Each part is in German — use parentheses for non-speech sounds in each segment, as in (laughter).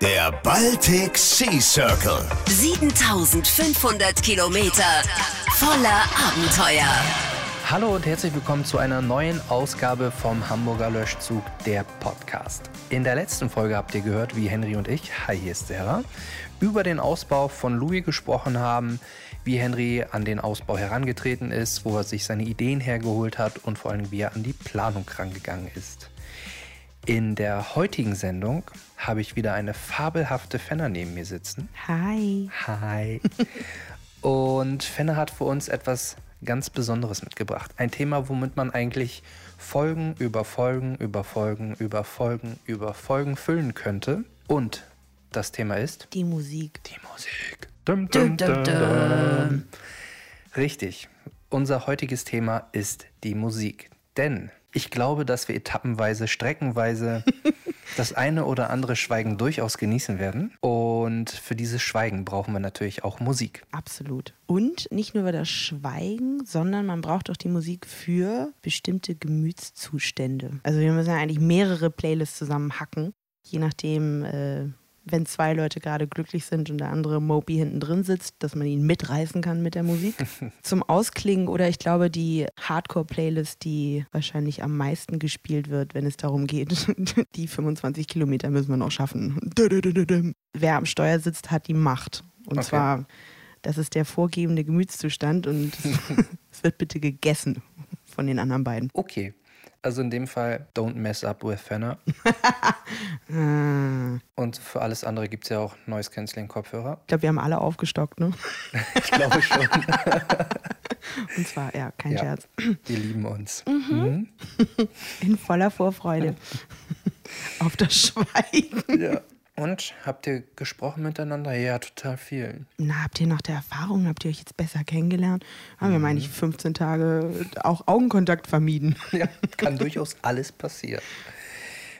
Der Baltic Sea Circle. 7500 Kilometer voller Abenteuer. Hallo und herzlich willkommen zu einer neuen Ausgabe vom Hamburger Löschzug, der Podcast. In der letzten Folge habt ihr gehört, wie Henry und ich, hi, hier ist Sarah, über den Ausbau von Louis gesprochen haben, wie Henry an den Ausbau herangetreten ist, wo er sich seine Ideen hergeholt hat und vor allem, wie er an die Planung rangegangen ist. In der heutigen Sendung habe ich wieder eine fabelhafte Fenner neben mir sitzen. Hi. Hi. (laughs) Und Fenner hat für uns etwas ganz Besonderes mitgebracht. Ein Thema, womit man eigentlich Folgen über Folgen über Folgen über Folgen über Folgen füllen könnte. Und das Thema ist Die Musik. die Musik. Dum, dum, dum, dum. Richtig. Unser heutiges Thema ist die Musik. Denn ich glaube, dass wir etappenweise, streckenweise (laughs) das eine oder andere Schweigen durchaus genießen werden. Und für dieses Schweigen brauchen wir natürlich auch Musik. Absolut. Und nicht nur über das Schweigen, sondern man braucht auch die Musik für bestimmte Gemütszustände. Also wir müssen ja eigentlich mehrere Playlists zusammen hacken, je nachdem, äh, wenn zwei Leute gerade glücklich sind und der andere Moby hinten drin sitzt, dass man ihn mitreißen kann mit der Musik. (laughs) Zum Ausklingen oder ich glaube die Hardcore-Playlist, die wahrscheinlich am meisten gespielt wird, wenn es darum geht, (laughs) die 25 Kilometer müssen wir noch schaffen. (laughs) Wer am Steuer sitzt, hat die Macht. Und Okay. zwar, das ist der vorgebende Gemütszustand und es wird bitte gegessen von den anderen beiden. Okay. Also in dem Fall, don't mess up with Fenner. (laughs) Ah. Und für alles andere gibt es ja auch Noise Cancelling Kopfhörer. Ich glaube, wir haben alle aufgestockt, ne? (laughs) Ich glaube schon. (laughs) Und zwar, ja, kein Ja. Scherz. Die lieben uns. Mhm. In voller Vorfreude auf das Schweigen. Ja. Und habt ihr gesprochen miteinander? Ja, total viel. Na, habt ihr nach der Erfahrung, habt ihr euch jetzt besser kennengelernt? Haben wir, meine ich, 15 Tage auch Augenkontakt vermieden. (laughs) Ja, kann durchaus alles passieren.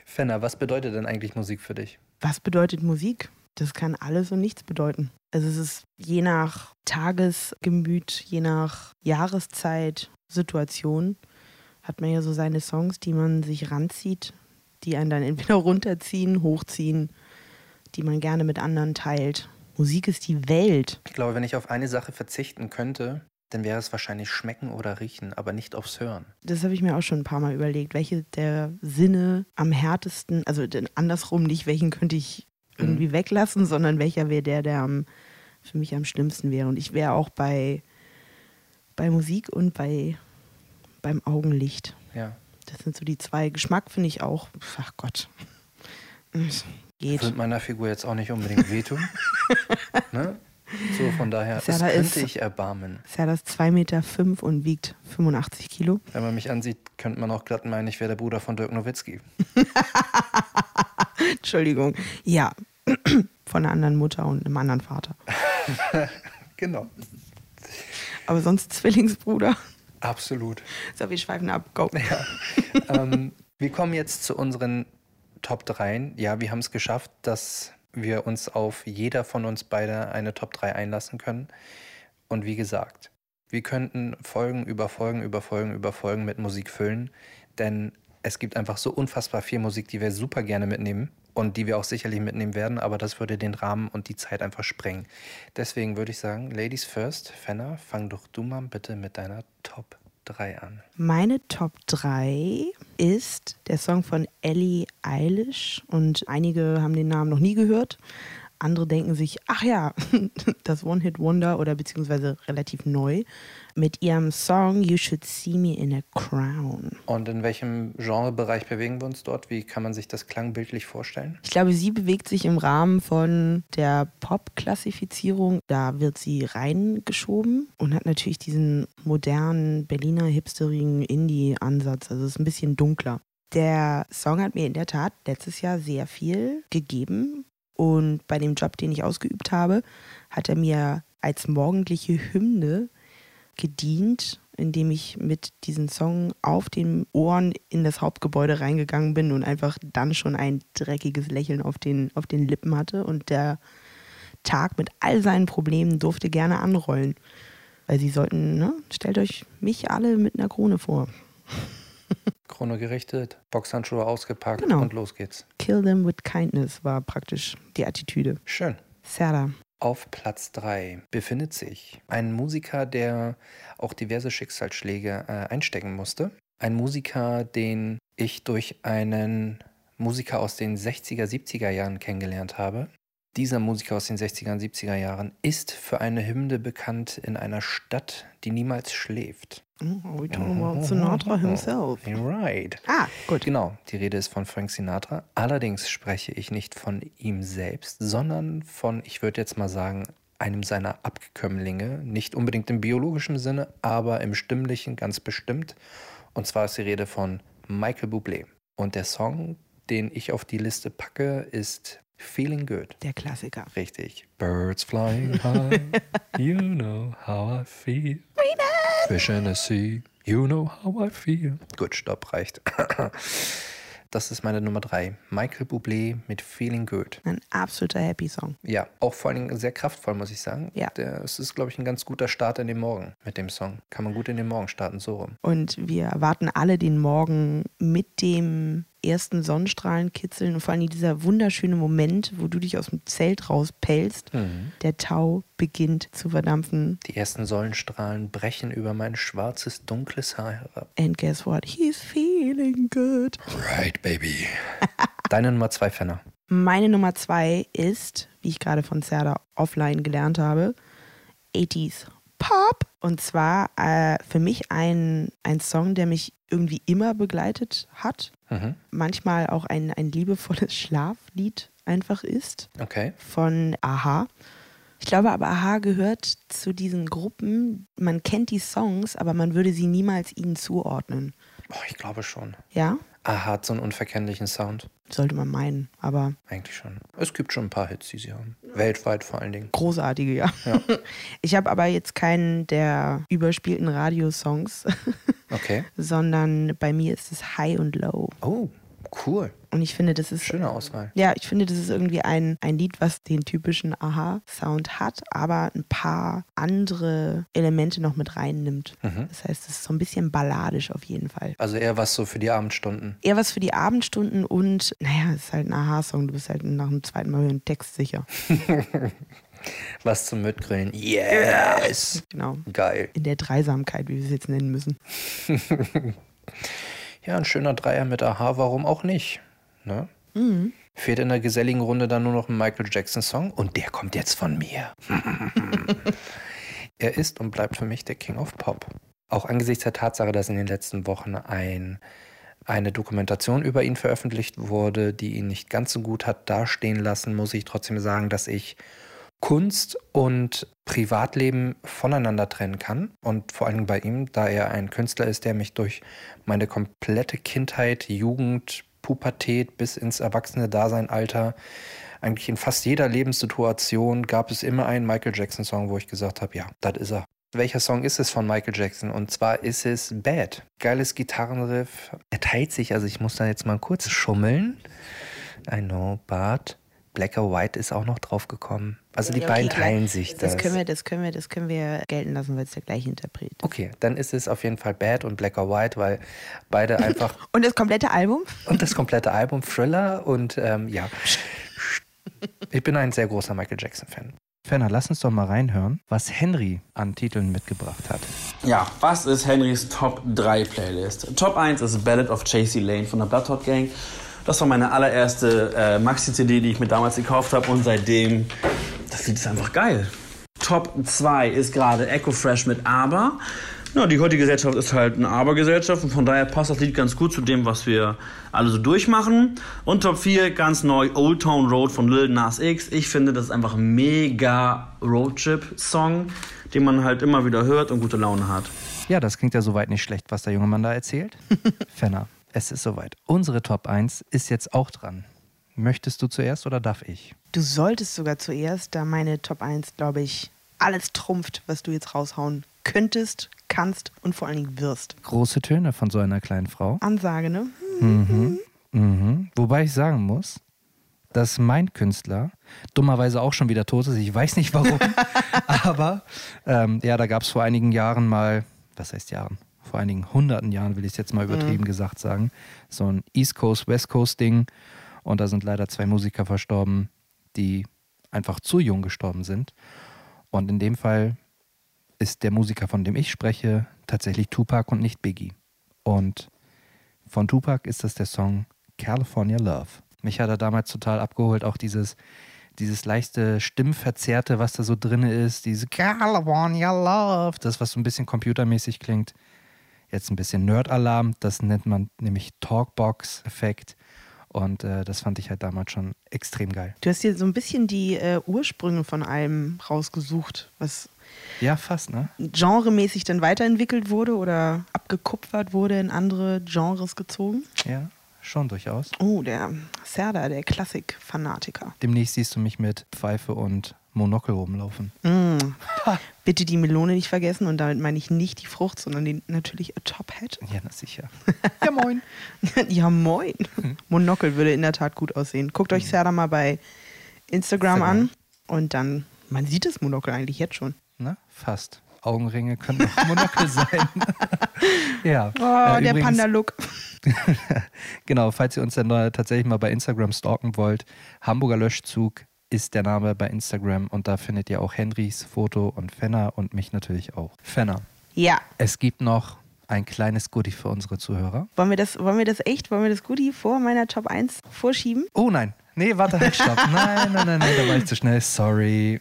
Fenner, was bedeutet denn eigentlich Musik für dich? Was bedeutet Musik? Das kann alles und nichts bedeuten. Also es ist je nach Tagesgemüt, je nach Jahreszeit, Situation, hat man ja so seine Songs, die man sich ranzieht, die einen dann entweder (laughs) runterziehen, hochziehen, die man gerne mit anderen teilt. Musik ist die Welt. Ich glaube, wenn ich auf eine Sache verzichten könnte, dann wäre es wahrscheinlich schmecken oder riechen, aber nicht aufs Hören. Das habe ich mir auch schon ein paar Mal überlegt, welche der Sinne am härtesten, also denn andersrum nicht, welchen könnte ich irgendwie weglassen, sondern welcher wäre der, der am, für mich am schlimmsten wäre. Und ich wäre auch bei, bei Musik und bei, beim Augenlicht. Ja. Das sind so die zwei. Geschmack finde ich auch, ach Gott, (laughs) geht. Wird meiner Figur jetzt auch nicht unbedingt wehtun. (laughs) ne? So, von daher, Ja, das da könnte ist- ich erbarmen. Ist ja das 2,5 Meter fünf und wiegt 85 Kilo. Wenn man mich ansieht, könnte man auch glatt meinen, ich wäre der Bruder von Dirk Nowitzki. (laughs) Entschuldigung. Ja, (clears throat) von einer anderen Mutter und einem anderen Vater. (laughs) Genau. Aber sonst Zwillingsbruder. Absolut. So, wir schweifen ab. Go. ähm, wir kommen jetzt zu unseren Top 3. Ja, wir haben es geschafft, dass wir uns auf jeder von uns beide eine Top 3 einlassen können. Und wie gesagt, wir könnten Folgen über Folgen über Folgen über Folgen mit Musik füllen, denn es gibt einfach so unfassbar viel Musik, die wir super gerne mitnehmen und die wir auch sicherlich mitnehmen werden, aber das würde den Rahmen und die Zeit einfach sprengen. Deswegen würde ich sagen, Ladies first, Fenner, fang doch du mal bitte mit deiner Top 3 an. Meine Top 3 ist der Song von Ellie Eilish und einige haben den Namen noch nie gehört. Andere denken sich, ach ja, (laughs) das One-Hit-Wonder oder beziehungsweise relativ neu mit ihrem Song You Should See Me in a Crown. Und in welchem Genrebereich bewegen wir uns dort? Wie kann man sich das klangbildlich vorstellen? Ich glaube, sie bewegt sich im Rahmen von der Pop-Klassifizierung. Da wird sie reingeschoben und hat natürlich diesen modernen, Berliner, hipsterigen Indie-Ansatz. Also es ist ein bisschen dunkler. Der Song hat mir in der Tat letztes Jahr sehr viel gegeben. Und bei dem Job, den ich ausgeübt habe, hat er mir als morgendliche Hymne gedient, indem ich mit diesem Song auf den Ohren in das Hauptgebäude reingegangen bin und einfach dann schon ein dreckiges Lächeln auf den, auf den Lippen hatte. Und der Tag mit all seinen Problemen durfte gerne anrollen. Weil sie sollten, ne, stellt euch mich alle mit einer Krone vor. Chrono gerichtet, Boxhandschuhe ausgepackt Genau. und los geht's. Kill them with kindness war praktisch die Attitüde. Schön. Serda. Auf Platz 3 befindet sich ein Musiker, der auch diverse Schicksalsschläge äh, einstecken musste. Ein Musiker, den ich durch einen Musiker aus den 60er, 70er Jahren kennengelernt habe. Dieser Musiker aus den 60er und 70er Jahren ist für eine Hymne bekannt in einer Stadt, die niemals schläft. Oh, we talking about Sinatra himself. Right. Ah, gut. Genau, die Rede ist von Frank Sinatra. Allerdings spreche ich nicht von ihm selbst, sondern von, ich würde jetzt mal sagen, einem seiner Abkömmlinge. Nicht unbedingt im biologischen Sinne, aber im stimmlichen ganz bestimmt. Und zwar ist die Rede von Michael Bublé. Und der Song, den ich auf die Liste packe, ist Feeling Good. Der Klassiker. Richtig. Birds flying high, (laughs) you know how I feel. Fish in the sea, you know how I feel. Gut, stopp, reicht. (clears throat) Das ist meine Nummer drei. Michael Bublé mit Feeling Good. Ein absoluter Happy Song. Ja, auch vor allen Dingen sehr kraftvoll, muss ich sagen. Ja. Der, es ist, glaube ich, ein ganz guter Start in den Morgen mit dem Song. Kann man gut in den Morgen starten, so rum. Und wir erwarten alle den Morgen mit dem ersten Sonnenstrahlen kitzeln und vor allem dieser wunderschöne Moment, wo du dich aus dem Zelt rauspellst. Der Tau beginnt zu verdampfen. Die ersten Sonnenstrahlen brechen über mein schwarzes, dunkles Haar herab. And guess what? He's feeling good. Right, baby. (laughs) Deine Nummer zwei, Fenner. Meine Nummer zwei ist, wie ich gerade von Serda offline gelernt habe, 80s Pop. Und zwar äh, für mich ein, ein Song, der mich irgendwie immer begleitet hat. Mhm. Manchmal auch ein, ein liebevolles Schlaflied einfach ist Okay. von Aha. Ich glaube aber, Aha gehört zu diesen Gruppen, man kennt die Songs, aber man würde sie niemals ihnen zuordnen. Oh, ich glaube schon. Ja, Ah, hat so einen unverkennlichen Sound. sollte man meinen, aber Eigentlich schon. Es gibt schon ein paar Hits, die sie haben. Weltweit vor allen Dingen. großartige, ja. Ja. (laughs) Ich habe aber jetzt keinen der überspielten Radiosongs, (laughs) Okay. sondern bei mir ist es High und Low. Oh, cool. Und ich finde, das ist Schöne Auswahl. Ja, ich finde, das ist irgendwie ein, ein Lied, was den typischen Aha-Sound hat, aber ein paar andere Elemente noch mit reinnimmt. Das heißt, es ist so ein bisschen balladisch auf jeden Fall. Also eher was so für die Abendstunden. Eher was für die Abendstunden und, naja, es ist halt ein Aha-Song. Du bist halt nach dem zweiten Mal hören Text sicher. (laughs) Was zum Mitgrillen. Yes! Genau. Geil. In der Dreisamkeit, wie wir es jetzt nennen müssen. (laughs) Ja, ein schöner Dreier mit Aha, warum auch nicht? Ne? Fehlt in der geselligen Runde dann nur noch ein Michael Jackson-Song und der kommt jetzt von mir. (laughs) er ist und bleibt für mich der King of Pop. Auch angesichts der Tatsache, dass in den letzten Wochen ein, eine Dokumentation über ihn veröffentlicht wurde, die ihn nicht ganz so gut hat dastehen lassen, muss ich trotzdem sagen, dass ich Kunst und Privatleben voneinander trennen kann. Und vor allem bei ihm, da er ein Künstler ist, der mich durch meine komplette Kindheit, Jugend, Pubertät bis ins Erwachsene-Dasein-Alter, eigentlich in fast jeder Lebenssituation gab es immer einen Michael Jackson-Song, wo ich gesagt habe, ja, das ist er. Welcher Song ist es von Michael Jackson? Und zwar ist es Bad. Geiles Gitarrenriff. Er teilt sich, also ich muss da jetzt mal kurz schummeln. I know, but Black or White ist auch noch draufgekommen. Also die Ja, beiden okay, teilen sich das. Das können wir, das können wir, das können wir gelten lassen, weil es der gleiche Interpret. Okay, dann ist es auf jeden Fall Bad und Black or White, weil beide (laughs) einfach Und das komplette Album? und das komplette Album Thriller und ähm, ja. Ich bin ein sehr großer Michael Jackson-Fan. Fenner, lass uns doch mal reinhören, was Henry an Titeln mitgebracht hat. Ja, was ist Henrys Top 3 Playlist? Top 1 ist Ballad of Chasey Lane von der Bloodhot Gang. Das war meine allererste äh, Maxi-CD, die ich mir damals gekauft habe und seitdem, das Lied ist einfach geil. Top 2 ist gerade Echo Fresh mit Aber. Ja, die heutige Gesellschaft ist halt eine Aber-Gesellschaft und von daher passt das Lied ganz gut zu dem, was wir alle so durchmachen. Und Top 4 ganz neu Old Town Road von Lil Nas X. Ich finde, das ist einfach ein mega Roadtrip-Song, den man halt immer wieder hört und gute Laune hat. Ja, das klingt ja soweit nicht schlecht, was der junge Mann da erzählt. (laughs) Fenner, es ist soweit. Unsere Top 1 ist jetzt auch dran. Möchtest du zuerst oder darf ich? Du solltest sogar zuerst, da meine Top 1, glaube ich, alles trumpft, was du jetzt raushauen könntest, kannst und vor allen Dingen wirst. Große Töne von so einer kleinen Frau. Ansage, ne? Mhm. Wobei ich sagen muss, dass mein Künstler dummerweise auch schon wieder tot ist. Ich weiß nicht warum. (laughs) aber ähm, ja, da gab es vor einigen Jahren mal, was heißt Jahren? Vor einigen hunderten Jahren, will ich es jetzt mal übertrieben gesagt sagen, so ein East Coast, West Coast Ding. Und da sind leider zwei Musiker verstorben, die einfach zu jung gestorben sind. Und in dem Fall ist der Musiker, von dem ich spreche, tatsächlich Tupac und nicht Biggie. Und von Tupac ist das der Song California Love. Mich hat er damals total abgeholt, auch dieses, dieses leichte Stimmverzerrte, was da so drin ist, diese California Love, das, was so ein bisschen computermäßig klingt. Jetzt ein bisschen Nerd-Alarm, das nennt man nämlich Talkbox-Effekt. Und äh, das fand ich halt damals schon extrem geil. Du hast dir so ein bisschen die äh, Ursprünge von allem rausgesucht, was Ja, fast, ne? genremäßig dann weiterentwickelt wurde oder abgekupfert wurde, in andere Genres gezogen. Ja, schon durchaus. Oh, der Serda, der Klassik-Fanatiker. Demnächst siehst du mich mit Pfeife und Monokel rumlaufen. Mm. Bitte die Melone nicht vergessen und damit meine ich nicht die Frucht, sondern den, natürlich a Top Hat. Ja, na sicher. (laughs) ja, moin. (laughs) ja, moin. Monokel würde in der Tat gut aussehen. Guckt euch Serda mal bei Instagram an und dann, man sieht das Monokel eigentlich jetzt schon. Na, fast. Augenringe können auch Monokel (laughs) sein. ja. Oh, Äh, der übrigens- Panda-Look. genau, falls ihr uns dann tatsächlich mal bei Instagram stalken wollt, Hamburger Löschzug ist der Name bei Instagram und da findet ihr auch Henrys Foto und Fenner und mich natürlich auch. Fenner, Ja. es gibt noch ein kleines Goodie für unsere Zuhörer. Wollen wir, das, wollen wir das echt, wollen wir das Goodie vor meiner Top 1 vorschieben? Oh nein, nee, warte, halt, stopp. (laughs) Nein, nein, nein, nein, da war ich zu schnell. Sorry.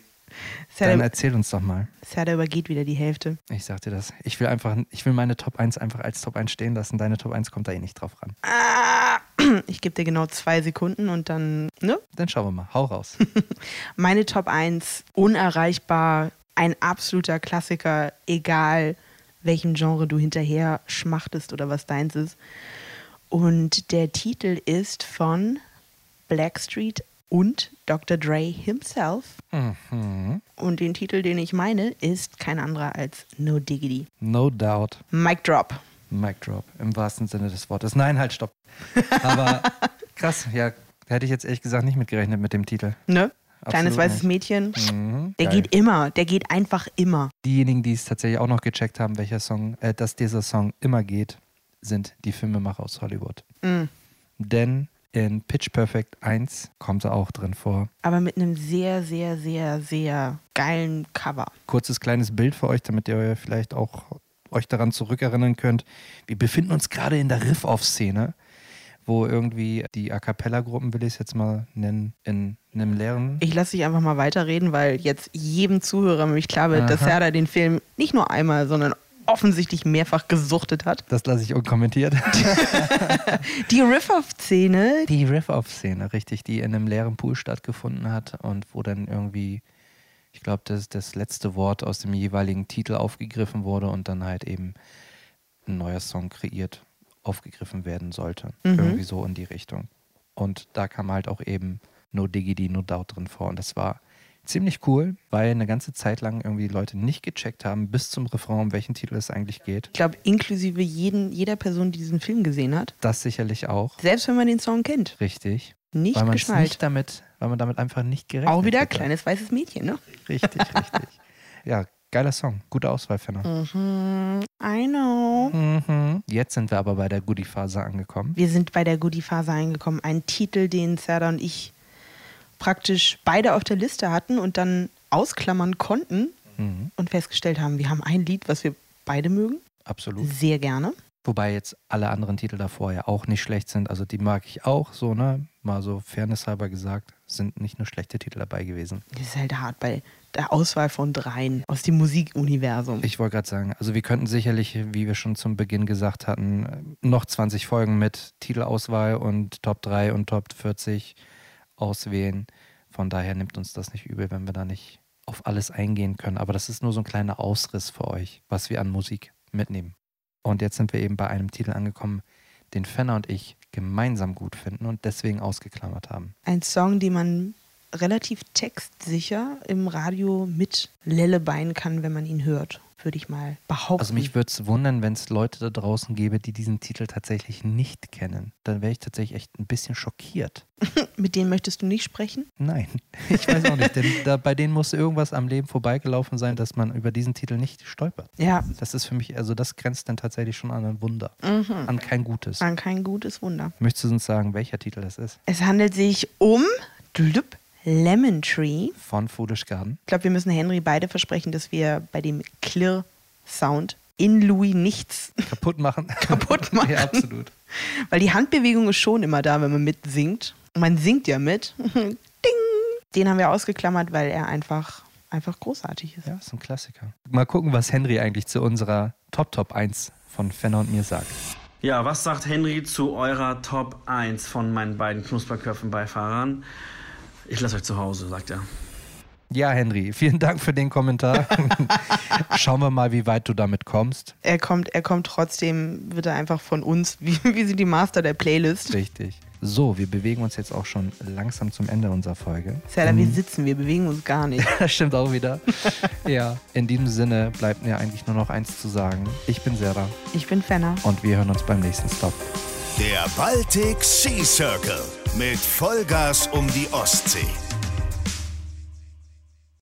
Dann Serda, erzähl uns doch mal. Serda übergeht wieder die Hälfte. Ich sag dir das. Ich will einfach, ich will meine Top 1 einfach als Top 1 stehen lassen. Deine Top 1 kommt da eh nicht drauf ran. Ah, (clears throat) ich gebe dir genau zwei Sekunden und dann, ne? Dann schauen wir mal. Hau raus. (laughs) Meine Top 1, unerreichbar, ein absoluter Klassiker, egal welchem Genre du hinterher schmachtest oder was deins ist. Und der Titel ist von Blackstreet und Dr. Dre himself. mhm. Und den Titel, den ich meine, ist kein anderer als No Diggity. No doubt. Mic Drop. Mic drop. Im wahrsten Sinne des Wortes. Nein, halt, stopp. Aber (laughs) krass, ja, hätte ich jetzt ehrlich gesagt nicht mitgerechnet mit dem Titel. Ne? Absolut Kleines weißes nicht. Mädchen. Mhm. Der Geil. geht immer. Der geht einfach immer. Diejenigen, die es tatsächlich auch noch gecheckt haben, welcher Song, äh, dass dieser Song immer geht, sind die Filmemacher aus Hollywood. Mhm. Denn in Pitch Perfect 1 kommt er auch drin vor. Aber mit einem sehr, sehr, sehr, sehr geilen Cover. kurzes kleines Bild für euch, damit ihr vielleicht auch euch daran zurückerinnern könnt. Wir befinden uns gerade in der Riff-Off-Szene, wo irgendwie die A Cappella-Gruppen, will ich es jetzt mal nennen, in einem leeren. Ich lasse dich einfach mal weiterreden, weil jetzt jedem Zuhörer nämlich klar wird, dass Aha. Serda den Film nicht nur einmal, sondern offensichtlich mehrfach gesuchtet hat. Das lasse ich unkommentiert. (laughs) Die Riff-Off-Szene, Die Riff-Off-Szene, richtig, die in einem leeren Pool stattgefunden hat und wo dann irgendwie, ich glaube, das, das letzte Wort aus dem jeweiligen Titel aufgegriffen wurde und dann halt eben ein neuer Song kreiert, aufgegriffen werden sollte. Irgendwie so in die Richtung. Und da kam halt auch eben No Diggity, No Doubt drin vor. Und das war ziemlich cool, weil eine ganze Zeit lang irgendwie die Leute nicht gecheckt haben, bis zum Refrain, um welchen Titel es eigentlich geht. ich glaube, inklusive jeden, jeder Person, die diesen Film gesehen hat, Das sicherlich auch. selbst wenn man den Song kennt, Richtig. nicht weil geschnallt. nicht damit, weil man damit einfach nicht gerechnet Auch wieder hätte. kleines weißes Mädchen, ne? Richtig, richtig. Ja, geiler Song. Gute Auswahl, Fenner. Mhm, I know. Mhm. Jetzt sind wir aber bei der Goodie-Phase angekommen. Wir sind bei der Goodie-Phase angekommen. Ein Titel, den Serda und ich praktisch beide auf der Liste hatten und dann ausklammern konnten Mhm. und festgestellt haben, wir haben ein Lied, was wir beide mögen. Absolut. Sehr gerne. Wobei jetzt alle anderen Titel davor ja auch nicht schlecht sind. Also die mag ich auch so, ne? Mal so fairnesshalber gesagt, sind nicht nur schlechte Titel dabei gewesen. Das ist halt hart bei der Auswahl von dreien aus dem Musikuniversum. Ich wollte gerade sagen, also wir könnten sicherlich, wie wir schon zum Beginn gesagt hatten, noch 20 Folgen mit Titelauswahl und Top 3 und Top 40 auswählen. Von daher nimmt uns das nicht übel, wenn wir da nicht auf alles eingehen können. Aber das ist nur so ein kleiner Ausriss für euch, was wir an Musik mitnehmen. Und jetzt sind wir eben bei einem Titel angekommen, den Fenner und ich gemeinsam gut finden und deswegen ausgeklammert haben. Ein Song, den man relativ textsicher im Radio mit Lellebein kann, wenn man ihn hört, würde ich mal behaupten. Also mich würde es wundern, wenn es Leute da draußen gäbe, die diesen Titel tatsächlich nicht kennen. Dann wäre ich tatsächlich echt ein bisschen schockiert. (laughs) mit denen möchtest du nicht sprechen? Nein, (laughs) ich weiß auch nicht, denn da, bei denen muss irgendwas am Leben vorbeigelaufen sein, dass man über diesen Titel nicht stolpert. Ja, Das ist für mich, also das grenzt dann tatsächlich schon an ein Wunder, an kein Gutes. an kein gutes Wunder. Möchtest du uns sagen, welcher Titel das ist? Es handelt sich um Lemon Tree. Von Foolish Garden? Ich glaube, wir müssen Henry beide versprechen, dass wir bei dem Klirr-Sound in Louis nichts, Kaputt machen? (laughs) Kaputt (laughs) machen. ja, absolut. weil die Handbewegung ist schon immer da, wenn man mitsingt. Und man singt ja mit. (laughs) Ding! Den haben wir ausgeklammert, weil er einfach, einfach großartig ist. Ja, ist ein Klassiker. Mal gucken, was Henry eigentlich zu unserer Top Top 1 von Fenner und mir sagt. Ja, was sagt Henry zu eurer Top 1 von meinen beiden Knusperköpfen-Beifahrern? Ich lasse euch zu Hause, sagt er. Ja, Henry, vielen Dank für den Kommentar. (laughs) Schauen wir mal, wie weit du damit kommst. Er kommt, er kommt trotzdem, wird er einfach von uns, (laughs) wie, wie sind die Master der Playlist. Richtig. So, wir bewegen uns jetzt auch schon langsam zum Ende unserer Folge. Sarah, wir sitzen, wir bewegen uns gar nicht. (laughs) Das stimmt auch wieder. ja, in diesem Sinne bleibt mir eigentlich nur noch eins zu sagen. Ich bin Sarah Ich bin Fenner. und wir hören uns beim nächsten Stop. Der Baltic Sea Circle mit Vollgas um die Ostsee.